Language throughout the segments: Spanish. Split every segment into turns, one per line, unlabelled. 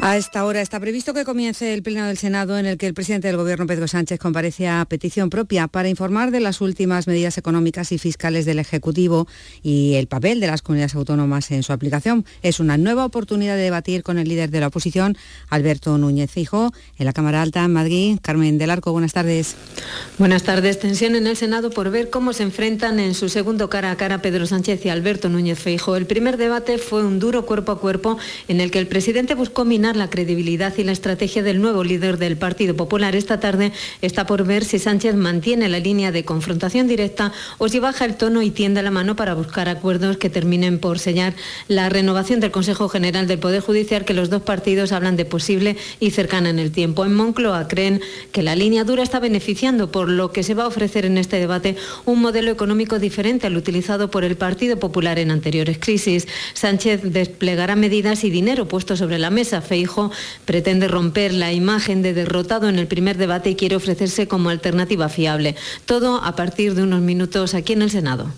A esta hora está previsto que comience el Pleno del Senado en el que el presidente del Gobierno, Pedro Sánchez, comparece a petición propia para informar de las últimas medidas económicas y fiscales del Ejecutivo y el papel de las comunidades autónomas en su aplicación. Es una nueva oportunidad de debatir con el líder de la oposición, Alberto Núñez Fijo, en la Cámara Alta en Madrid. Carmen del Arco, buenas tardes.
Buenas tardes. Tensión en el Senado por ver cómo se enfrentan en su segundo cara a cara Pedro Sánchez y Alberto Núñez Fijo. El primer debate fue un duro cuerpo a cuerpo en el que el presidente buscó minar la credibilidad y la estrategia del nuevo líder del Partido Popular. Esta tarde está por ver si Sánchez mantiene la línea de confrontación directa o si baja el tono y tiende la mano para buscar acuerdos que terminen por sellar la renovación del Consejo General del Poder Judicial que los dos partidos hablan de posible y cercana en el tiempo. En Moncloa creen que la línea dura está beneficiando, por lo que se va a ofrecer en este debate un modelo económico diferente al utilizado por el Partido Popular en anteriores crisis. Sánchez desplegará medidas y dinero puesto sobre la mesa hijo pretende romper la imagen de derrotado en el primer debate y quiere ofrecerse como alternativa fiable. Todo a partir de unos minutos aquí en el Senado.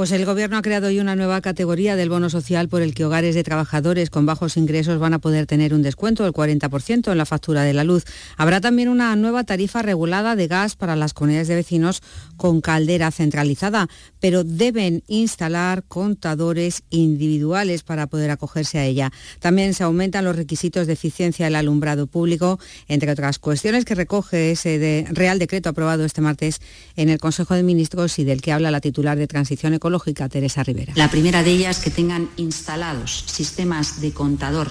Pues el Gobierno ha creado hoy una nueva categoría del bono social por el que hogares de trabajadores con bajos ingresos van a poder tener un descuento del 40% en la factura de la luz. Habrá también una nueva tarifa regulada de gas para las comunidades de vecinos con caldera centralizada, pero deben instalar contadores individuales para poder acogerse a ella. También se aumentan los requisitos de eficiencia del alumbrado público, entre otras cuestiones que recoge ese Real Decreto aprobado este martes en el Consejo de Ministros y del que habla la titular de Transición Ecológica Teresa Rivera.
La primera de ellas que tengan instalados sistemas de contador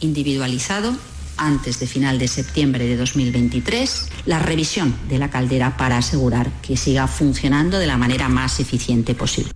individualizado antes de final de septiembre de 2023, la revisión de la caldera para asegurar que siga funcionando de la manera más eficiente posible.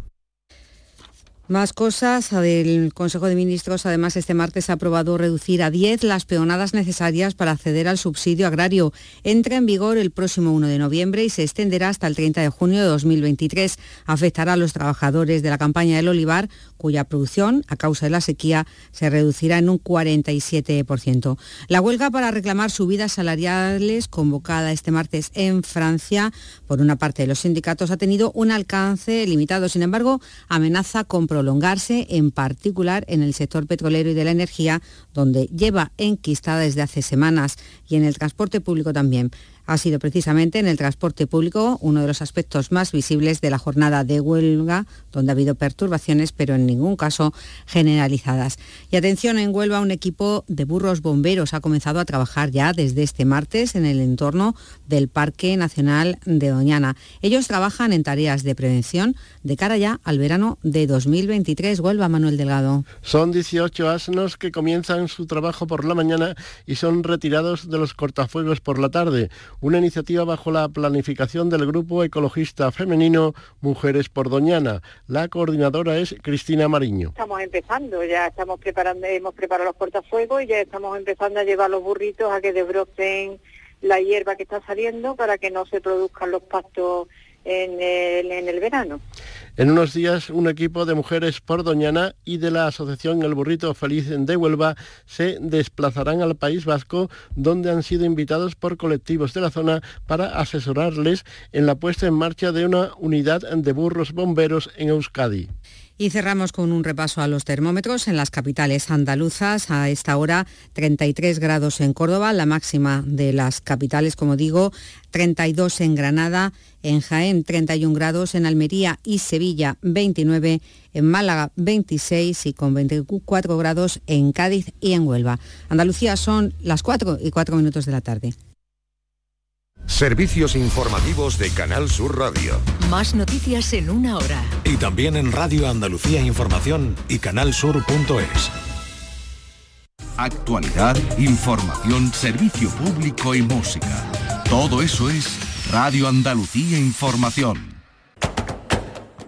Más cosas del Consejo de Ministros. Además, este martes ha aprobado reducir a 10 las peonadas necesarias para acceder al subsidio agrario. Entra en vigor el próximo 1 de noviembre y se extenderá hasta el 30 de junio de 2023. Afectará a los trabajadores de la campaña del olivar cuya producción, a causa de la sequía, se reducirá en un 47%. La huelga para reclamar subidas salariales convocada este martes en Francia por una parte de los sindicatos ha tenido un alcance limitado. Sin embargo, amenaza con prolongarse, en particular en el sector petrolero y de la energía, donde lleva enquistada desde hace semanas, y en el transporte público también ha sido precisamente en el transporte público uno de los aspectos más visibles de la jornada de huelga, donde ha habido perturbaciones, pero en ningún caso generalizadas. Y atención, en Huelva un equipo de burros bomberos ha comenzado a trabajar ya desde este martes en el entorno del Parque Nacional de Doñana. Ellos trabajan en tareas de prevención de cara ya al verano de 2023. Huelva, Manuel Delgado.
Son 18 asnos que comienzan su trabajo por la mañana y son retirados de los cortafuegos por la tarde una iniciativa bajo la planificación del grupo ecologista femenino Mujeres por Doñana. La coordinadora es Cristina Mariño.
Estamos empezando, ya estamos preparando, hemos preparado los portafuegos y ya estamos empezando a llevar los burritos a que desbroten la hierba que está saliendo para que no se produzcan los pastos en el verano.
En unos días, un equipo de mujeres por Doñana y de la Asociación El Burrito Feliz de Huelva se desplazarán al País Vasco, donde han sido invitados por colectivos de la zona para asesorarles en la puesta en marcha de una unidad de burros bomberos en Euskadi.
Y cerramos con un repaso a los termómetros en las capitales andaluzas. A esta hora 33 grados en Córdoba, la máxima de las capitales, como digo, 32 en Granada, en Jaén 31 grados, en Almería y Sevilla 29, en Málaga 26 y con 24 grados en Cádiz y en Huelva. Andalucía son las 4 y 4 minutos de la tarde.
Servicios informativos de Canal Sur Radio.
Más noticias en una hora.
Y también en Radio Andalucía Información y canalsur.es.
Actualidad, información, servicio público y música. Todo eso es Radio Andalucía Información.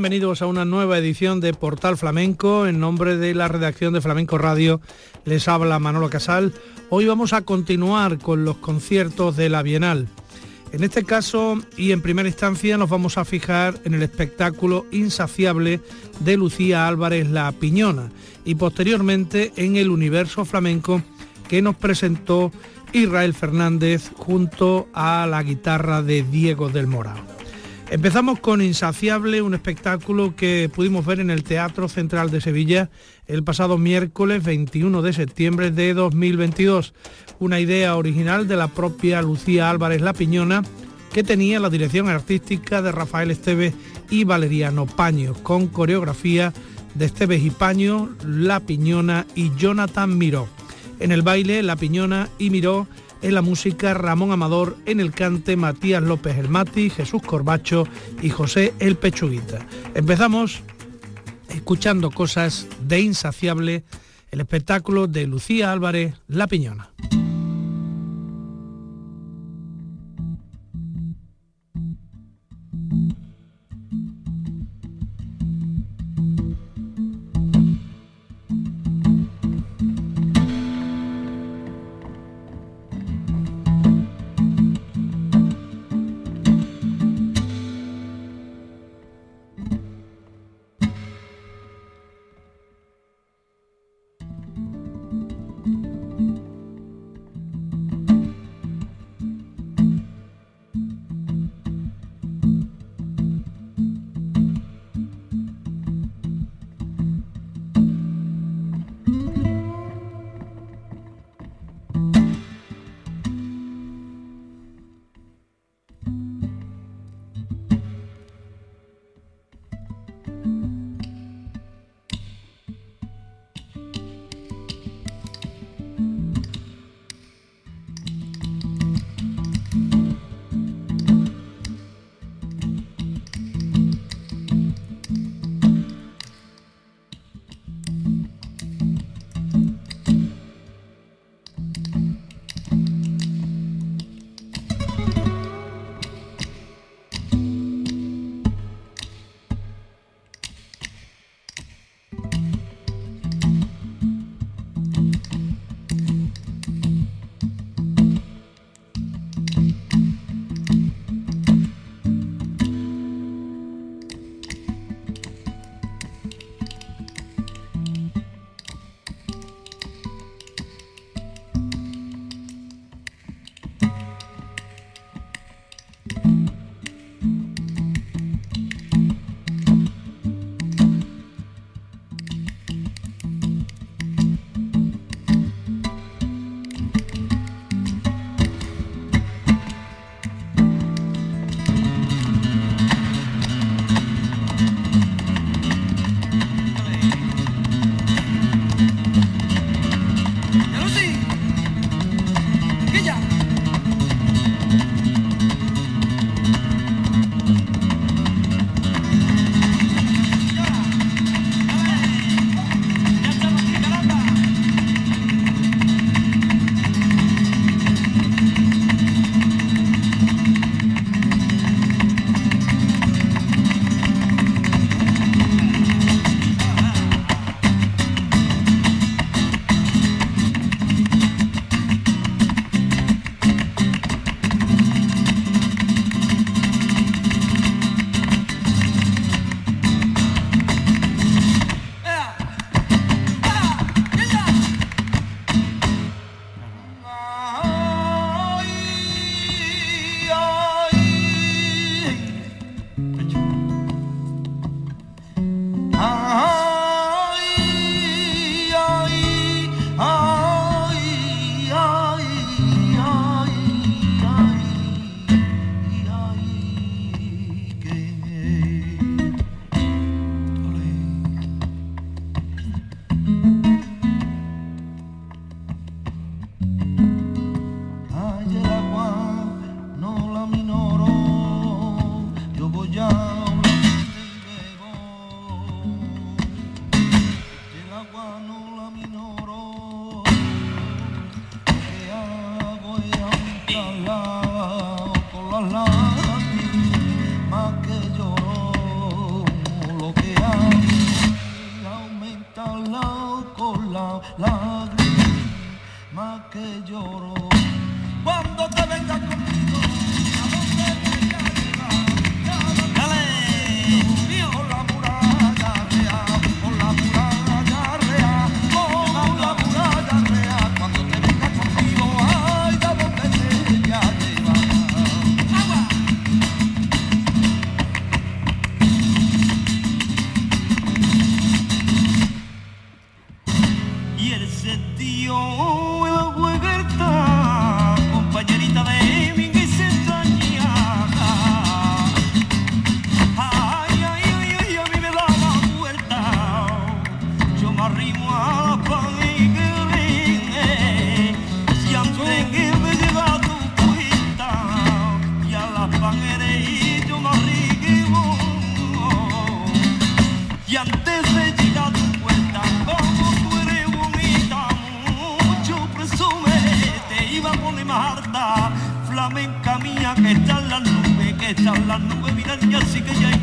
Bienvenidos a una nueva edición de Portal Flamenco. En nombre de la redacción de Flamenco Radio les habla Manolo Casal. Hoy vamos a continuar con los conciertos de la Bienal. En este caso y en primera instancia nos vamos a fijar en el espectáculo insaciable de Lucía Álvarez La Piñona y posteriormente en el universo flamenco que nos presentó Israel Fernández junto a la guitarra de Diego del Morao. Empezamos con Insaciable, un espectáculo que pudimos ver en el Teatro Central de Sevilla el pasado miércoles 21 de septiembre de 2022. Una idea original de la propia Lucía Álvarez La Piñona, que tenía la dirección artística de Rafael Esteves y Valeriano Paño, con coreografía de Esteves y Paño, La Piñona y Jonathan Miró. En el baile, La Piñona y Miró, en la música Ramón Amador, en el cante Matías López El Mati, Jesús Corbacho y José El Pechuguita. Empezamos escuchando cosas de Insaciable, el espectáculo de Lucía Álvarez, La Piñona.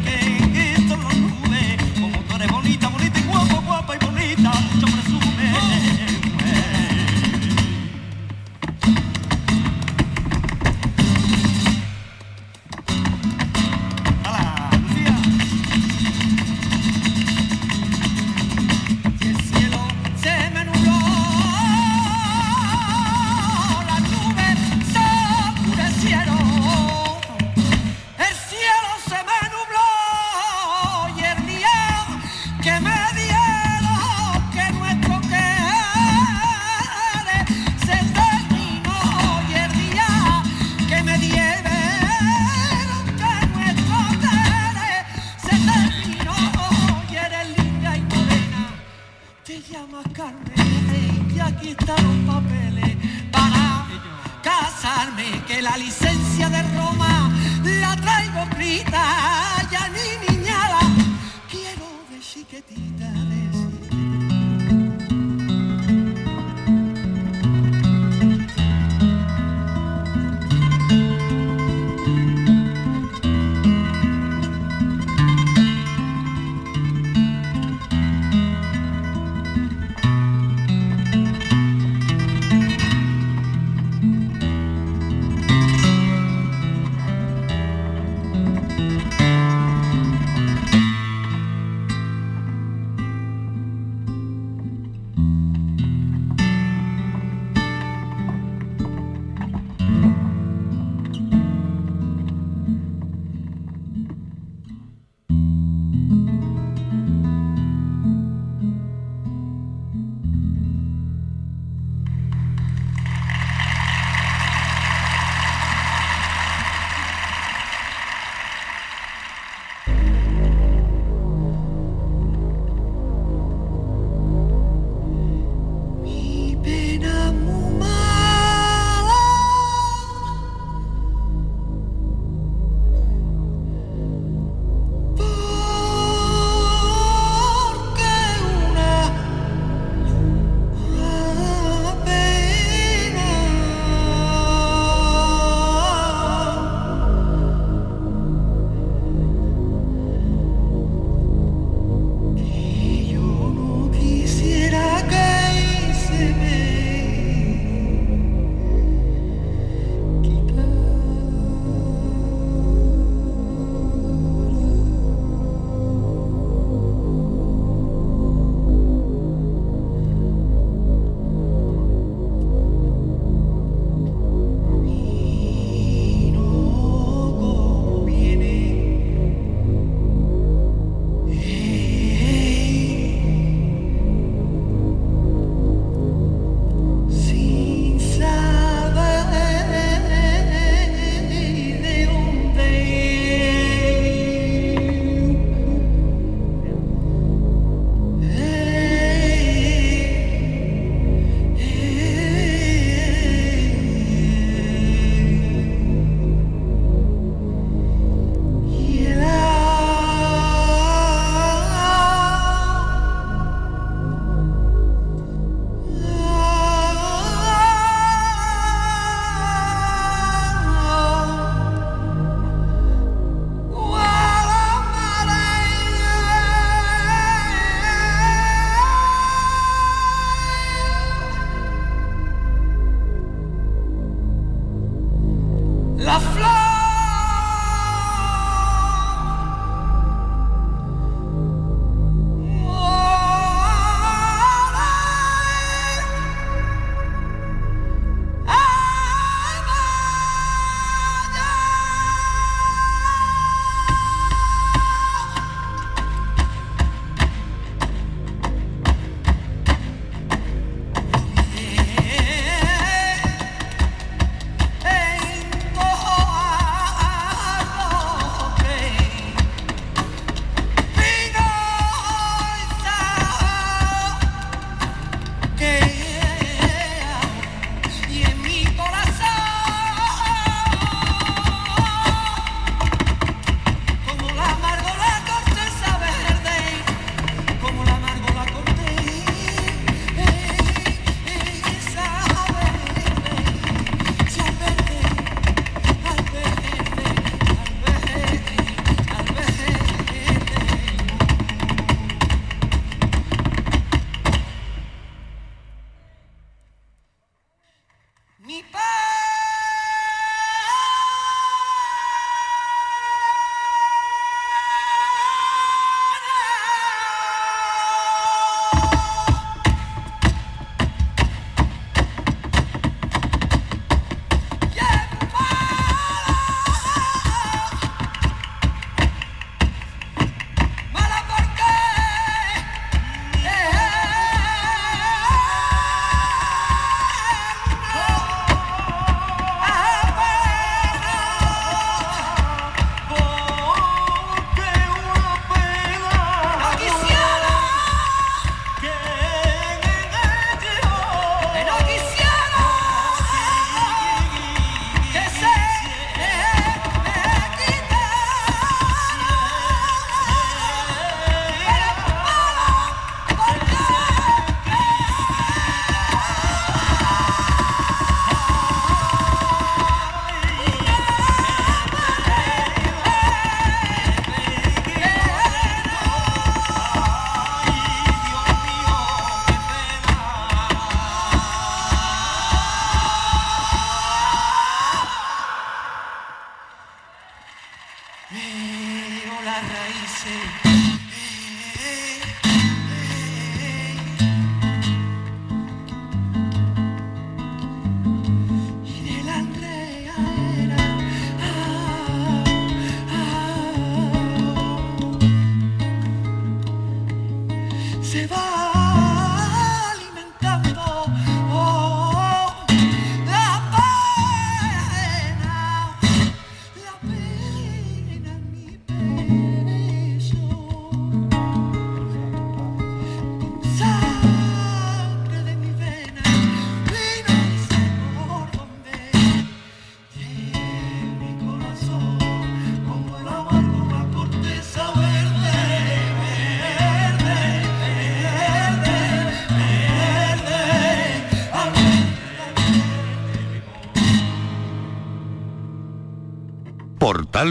Que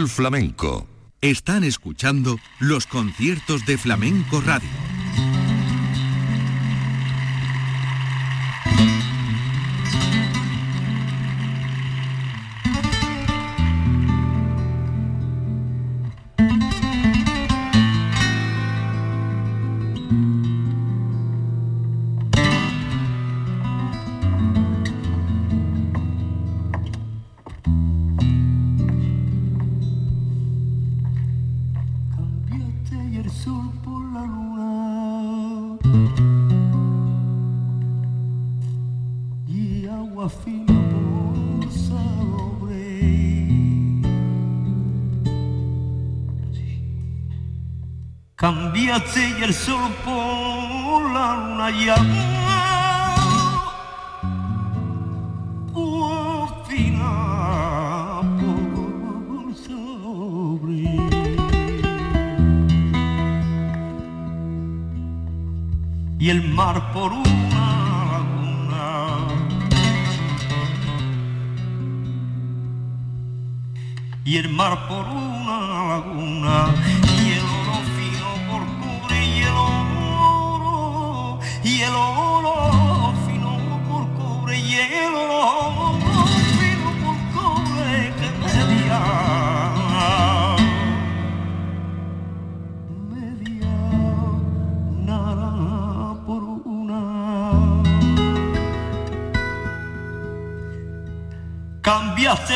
Flamenco.
Están escuchando los conciertos de Flamenco Radio.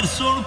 So.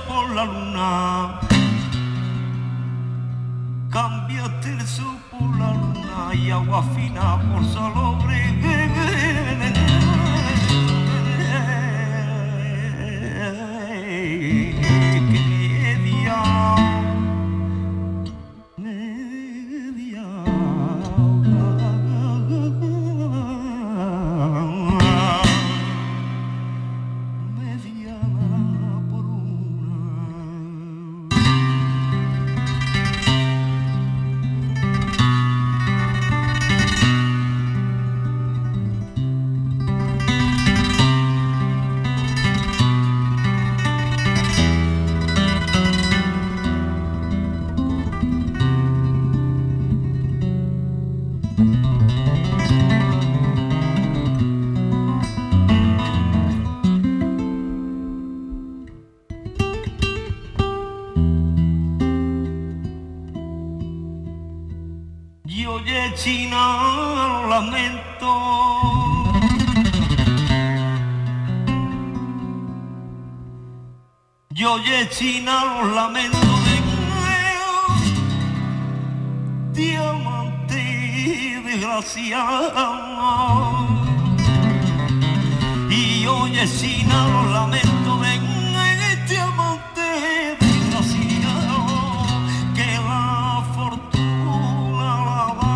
oye China los lamentos de diamante desgraciado. Y oye China los lamentos de diamante desgraciado, que la fortuna la da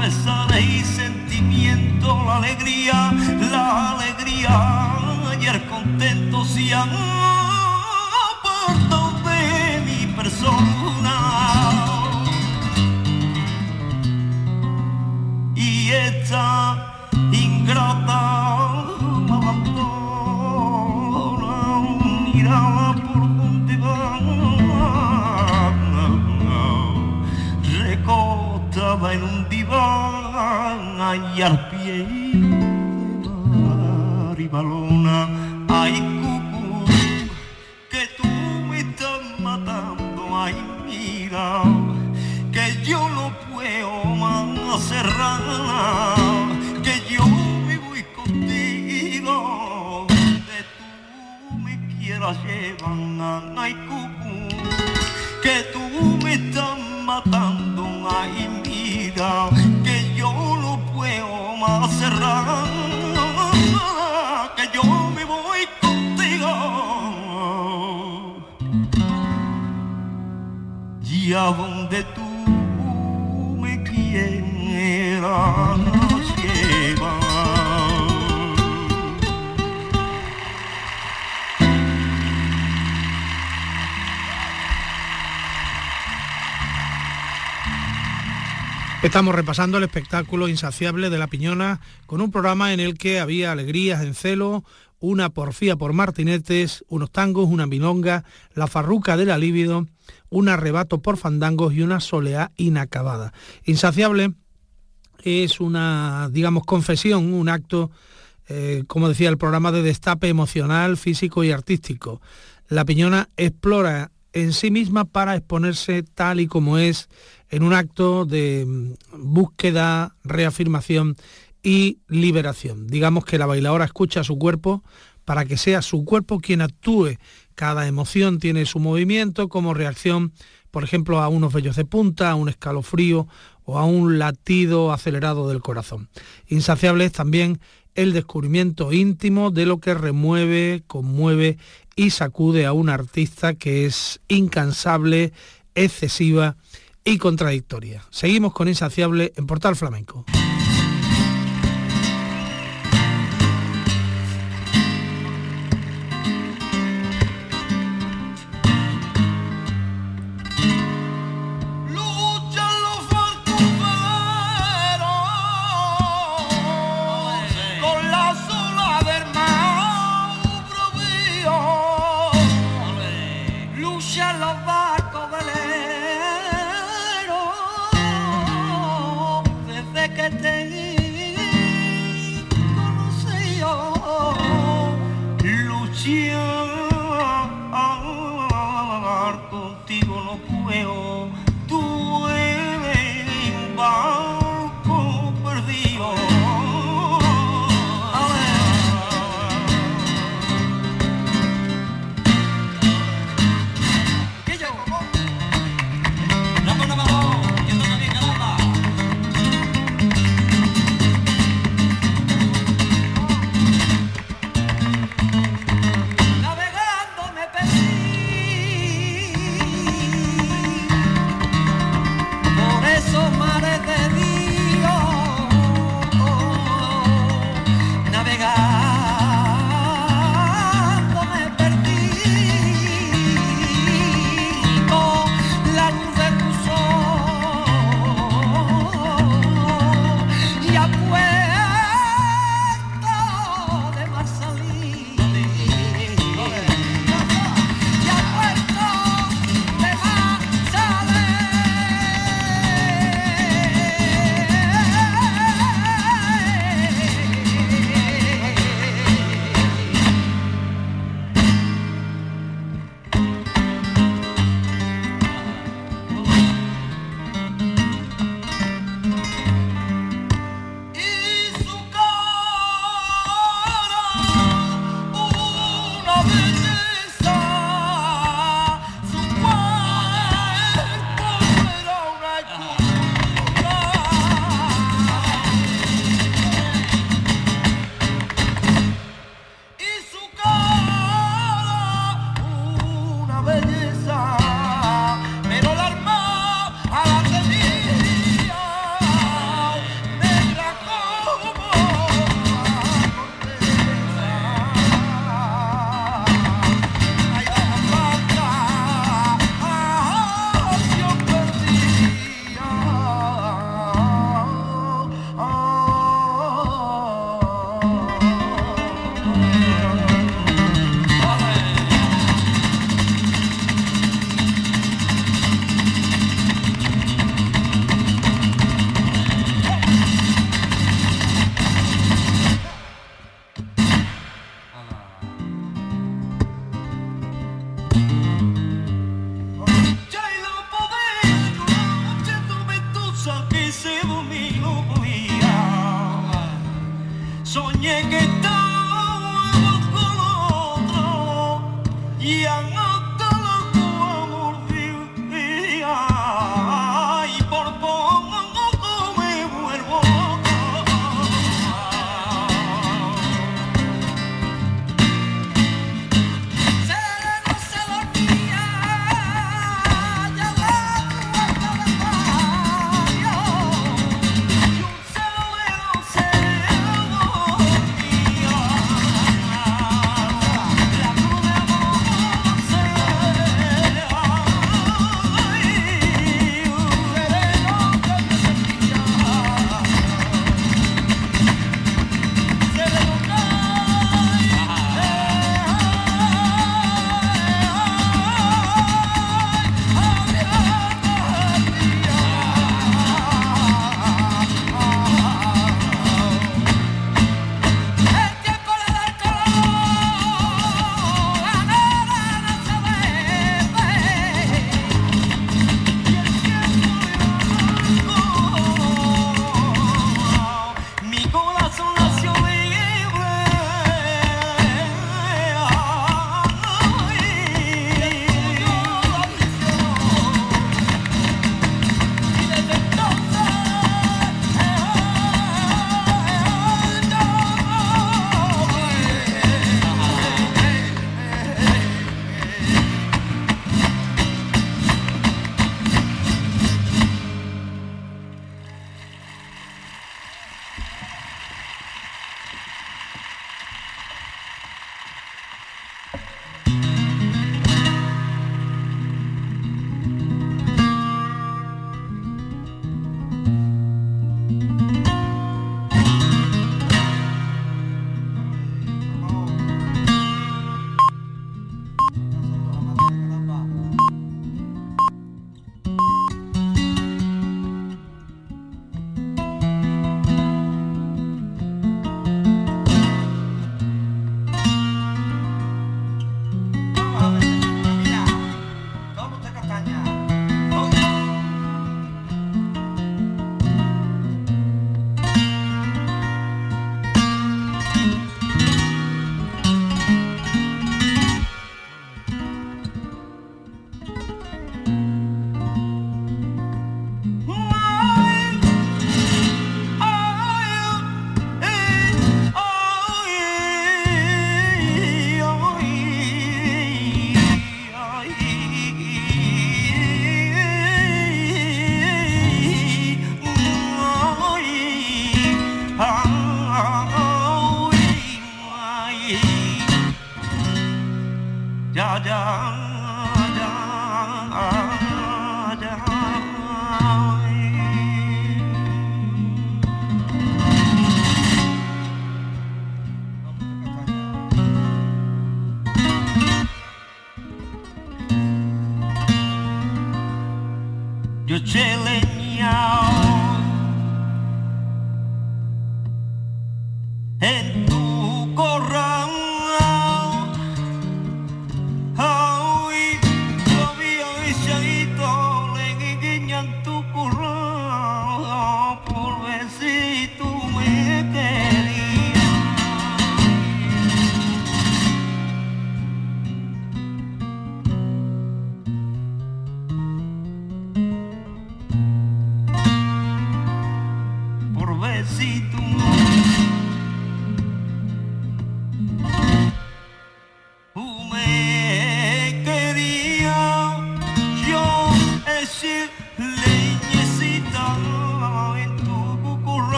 pesares y sentimiento, la alegría, la alegría. Y el contento si han estaba en un diván y al pie balona ay cucú que tú me estás matando ay mira que yo no puedo más cerrar que yo me voy contigo que tú me quieras llevar ay cucú que tú me estás matando ay que yo no puedo más cerrar, que yo me voy contigo. Y a donde tú
Estamos repasando el espectáculo insaciable de La Piñona con un programa en el que había alegrías en celo, una porfía por martinetes, unos tangos, una milonga, la farruca de la libido, un arrebato por fandangos y una soleá inacabada. Insaciable es una, digamos, confesión, un acto, eh, como decía el programa, de destape emocional, físico y artístico. La Piñona explora en sí misma para exponerse tal y como es en un acto de mm, búsqueda, reafirmación y liberación. Digamos que la bailadora escucha su cuerpo para que sea su cuerpo quien actúe. Cada emoción tiene su movimiento como reacción, por ejemplo, a unos vellos de punta, a un escalofrío o a un latido acelerado del corazón. Insaciable es también el descubrimiento íntimo de lo que remueve, conmueve y sacude a un artista que es incansable, excesiva y contradictoria. Seguimos con Insaciable en Portal Flamenco.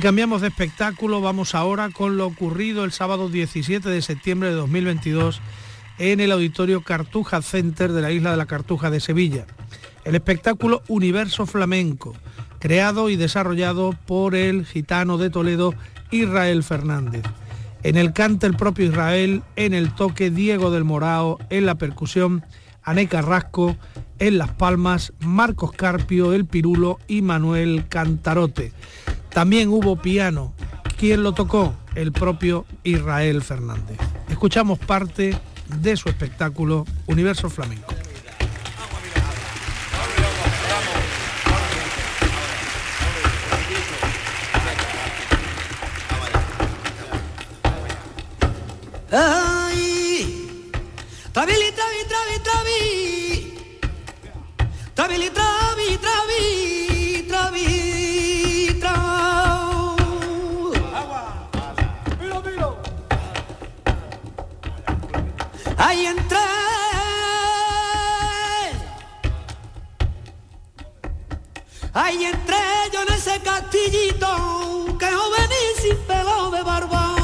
Cambiamos de espectáculo, vamos ahora con lo ocurrido el sábado 17 de septiembre de 2022 en el auditorio Cartuja Center de la isla de la Cartuja de Sevilla. El espectáculo Universo Flamenco, creado y desarrollado por el gitano de Toledo Israel Fernández. En el cante el propio Israel, en el toque Diego del Morao, en la percusión Ané Carrasco, en las palmas Marcos Carpio, el Pirulo y Manuel Cantarote. También hubo piano. ¿Quién lo tocó? El propio Israel Fernández. Escuchamos parte de su espectáculo Universo Flamenco.
Ay, trabili, travi, travi, travi. Trabili, travi, travi, Ahí entré yo en ese castillito que joven y sin pelo de barba.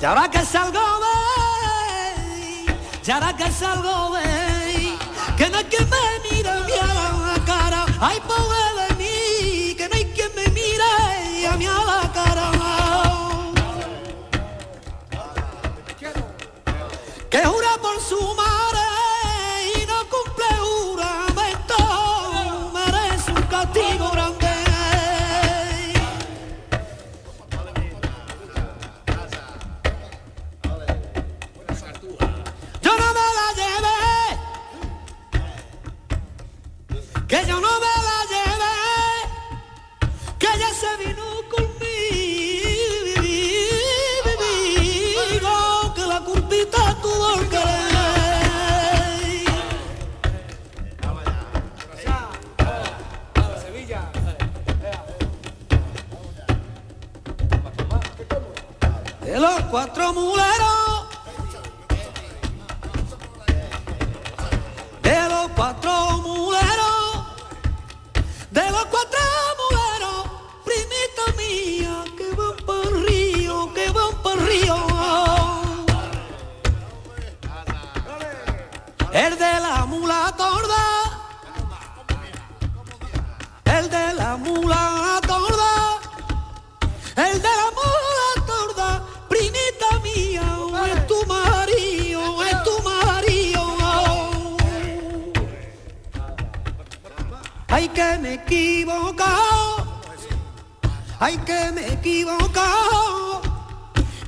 Y ahora que salgo de, y ahora que salgo de, que no hay quien me mire mi a la cara, ay pobre ay que me equivoco,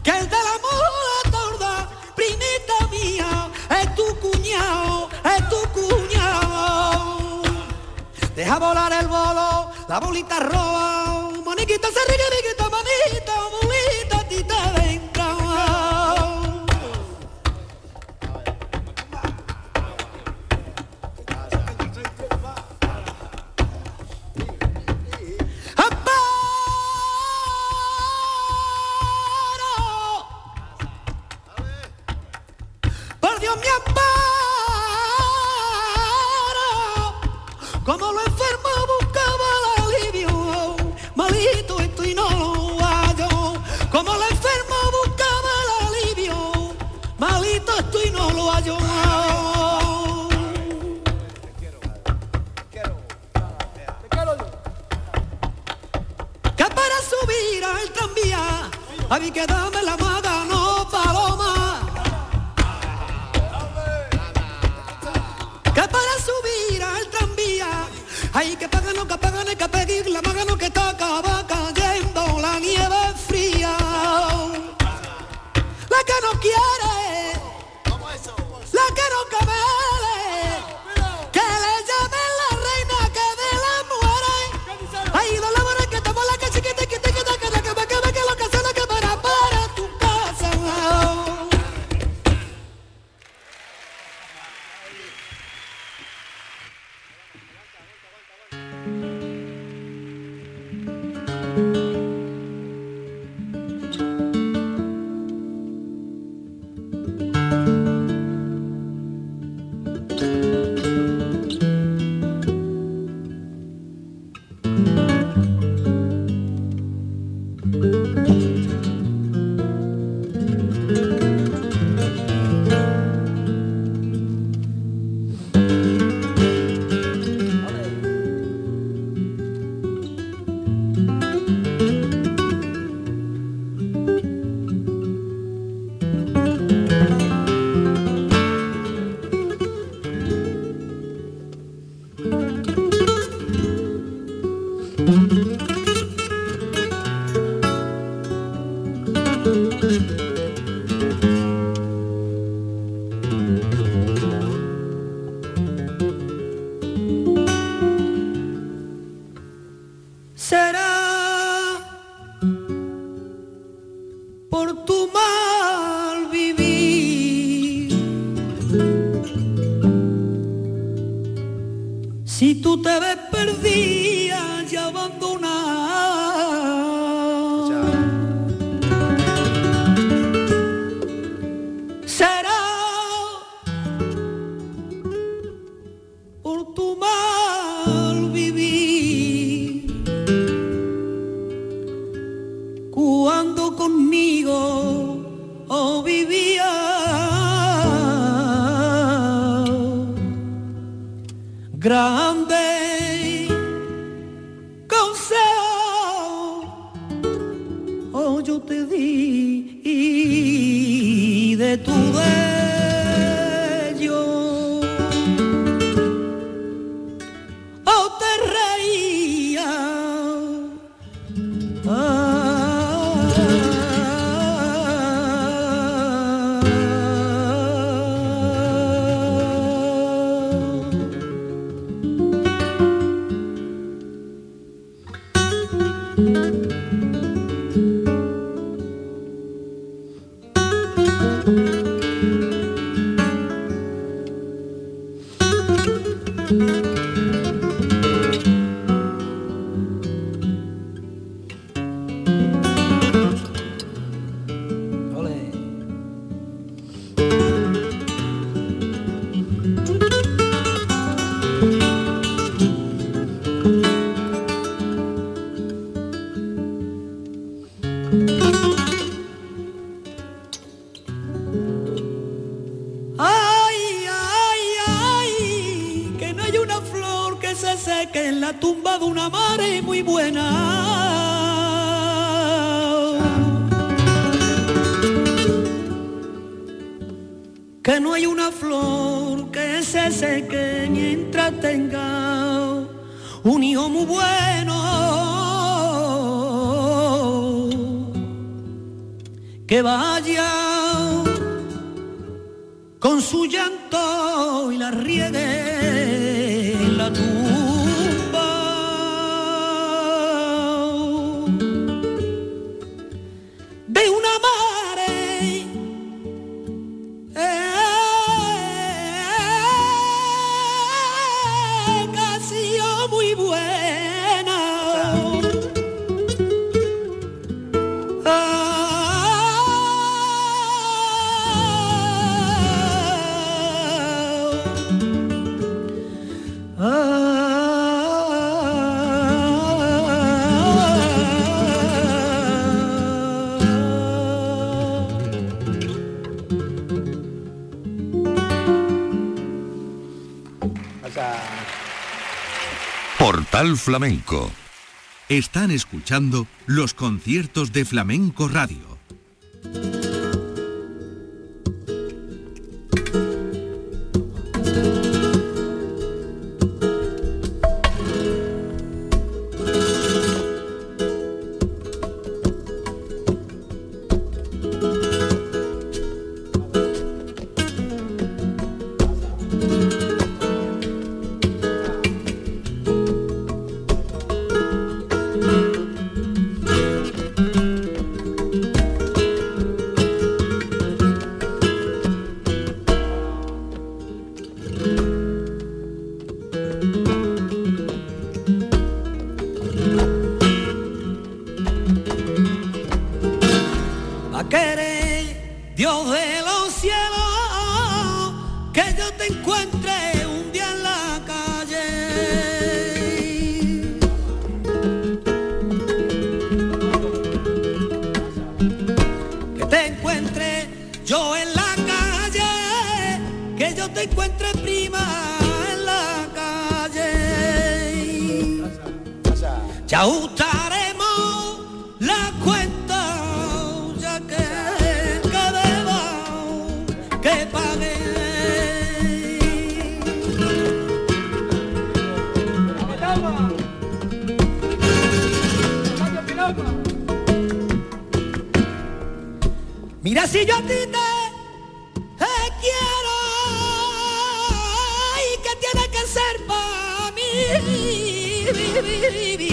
que el del amor torda primita mía, es tu cuñado, es tu cuñado. Deja volar el bolo, la bolita roba, moniquita se rica,
Canal Flamenco.
Están escuchando los conciertos de Flamenco Radio.
Mira si yo a ti te, quiero y que tiene que ser para mí.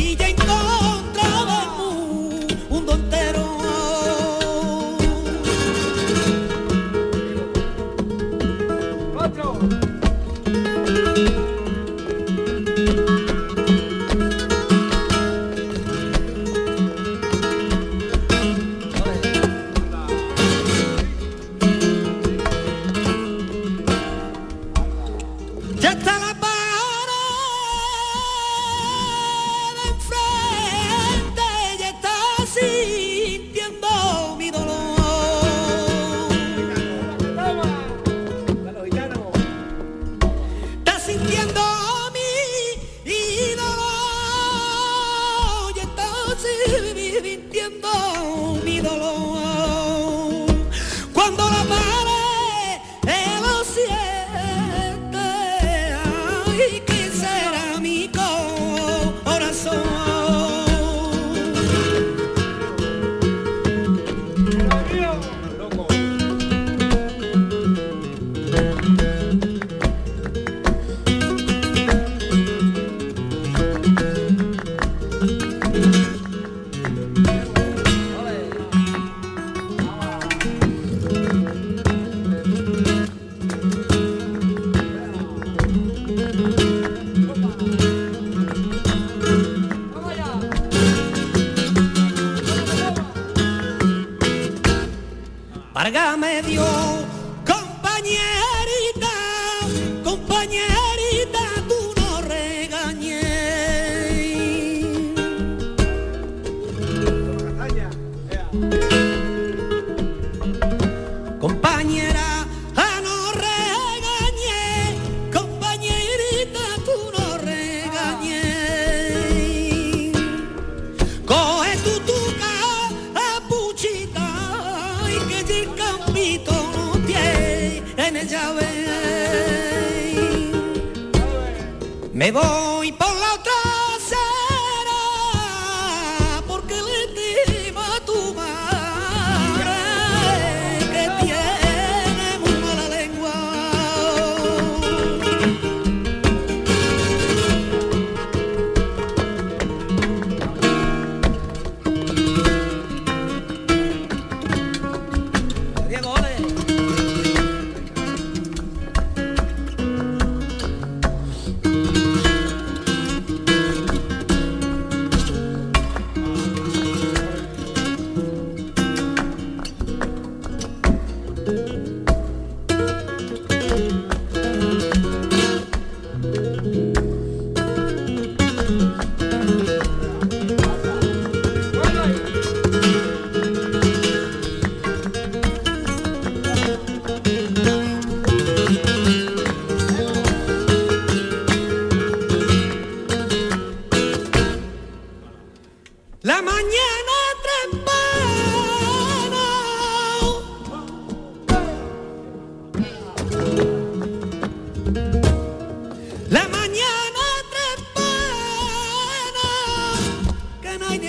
me.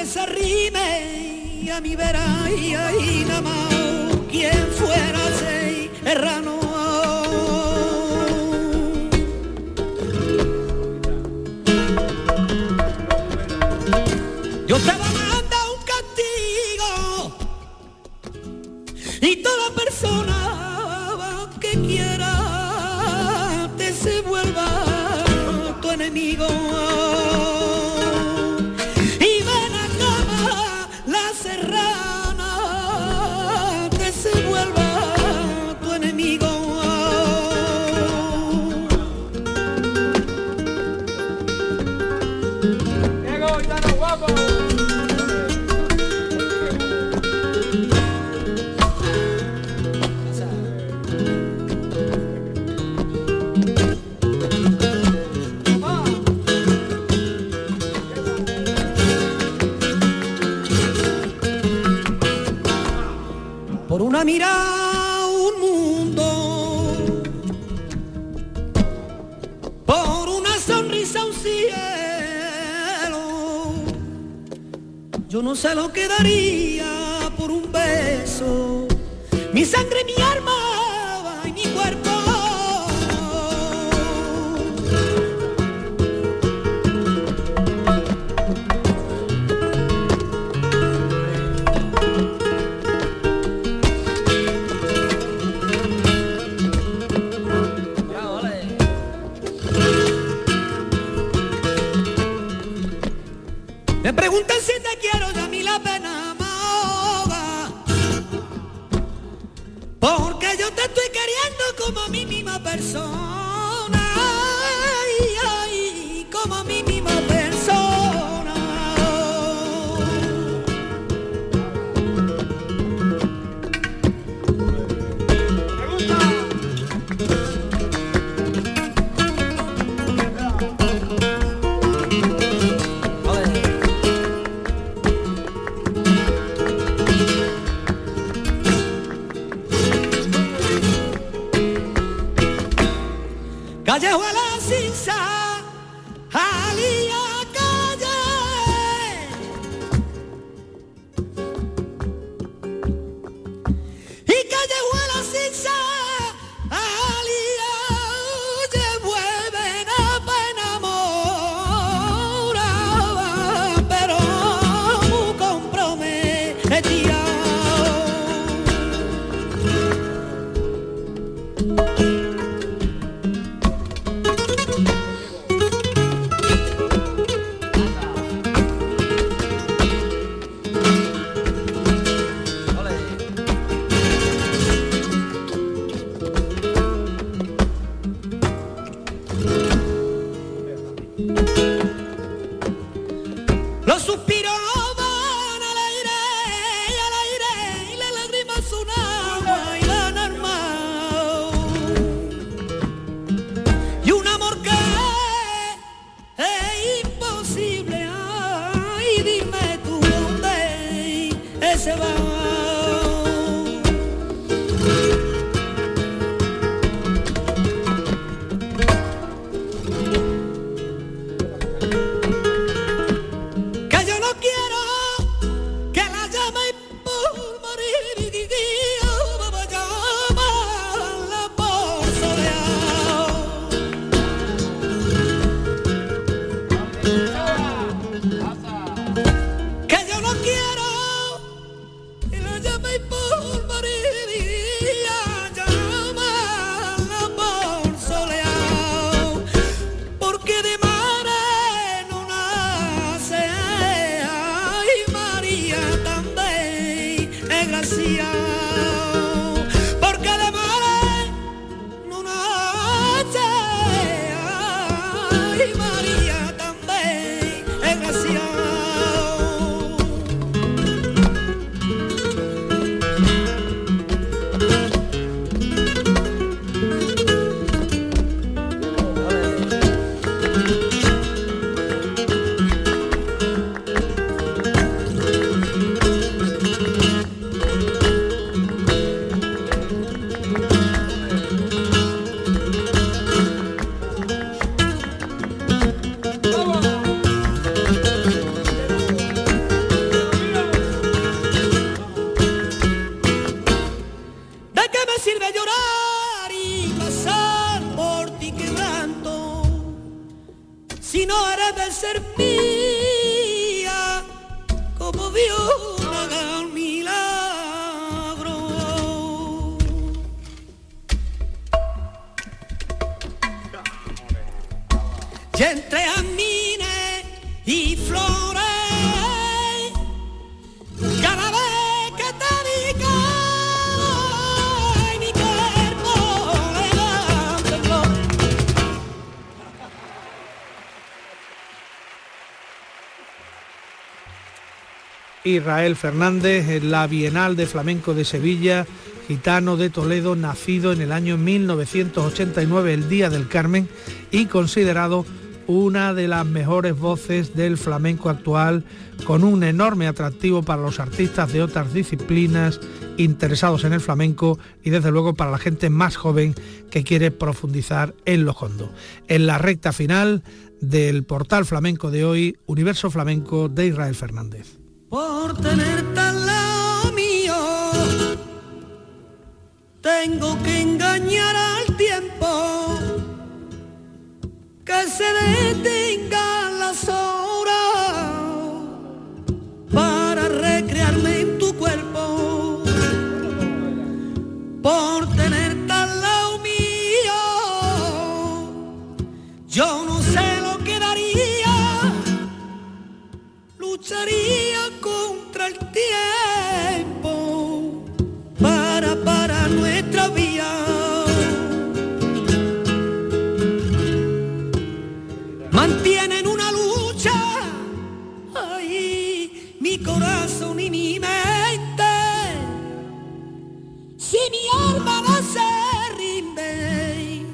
que se arrime a mi vera y ahí nada más. Quien fuera ese herrano yo no se lo quedaría por un beso. Mi sangre, mi arma persona.
Israel Fernández en la Bienal de Flamenco de Sevilla, gitano de Toledo, nacido en el año 1989, el Día del Carmen, y considerado una de las mejores voces del flamenco actual, con un enorme atractivo para los artistas de otras disciplinas interesados en el flamenco y desde luego para la gente más joven que quiere profundizar en lo hondo. En la recta final del portal flamenco de hoy, Universo Flamenco de Israel Fernández.
Por tenerte al lado mío. Tengo que engañar al tiempo, que se detengan las horas para recrearme en tu cuerpo. Por tenerte al lado mío, yo no sé lo que daría lucharía el tiempo para parar nuestra vía. Mantienen una lucha ahí mi corazón y mi mente. Si mi alma no se rinde,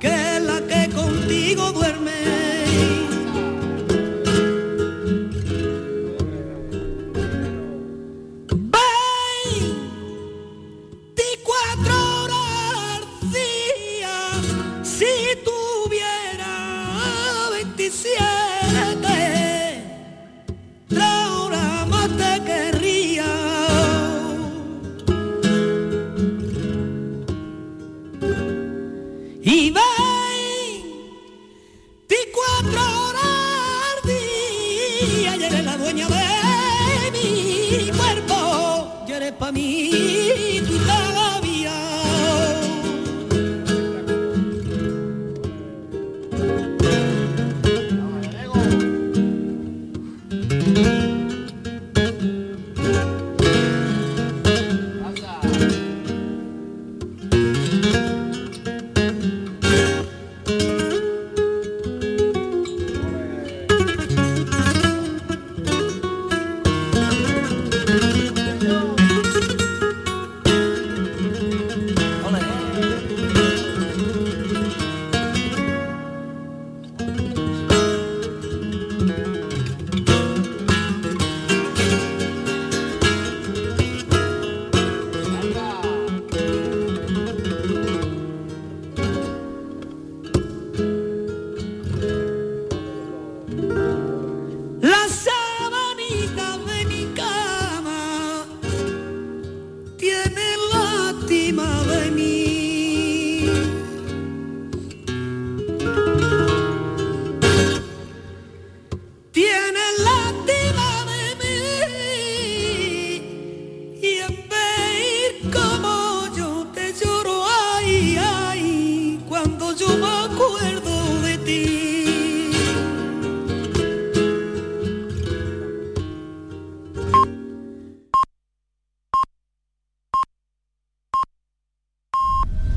que la que contigo duerme.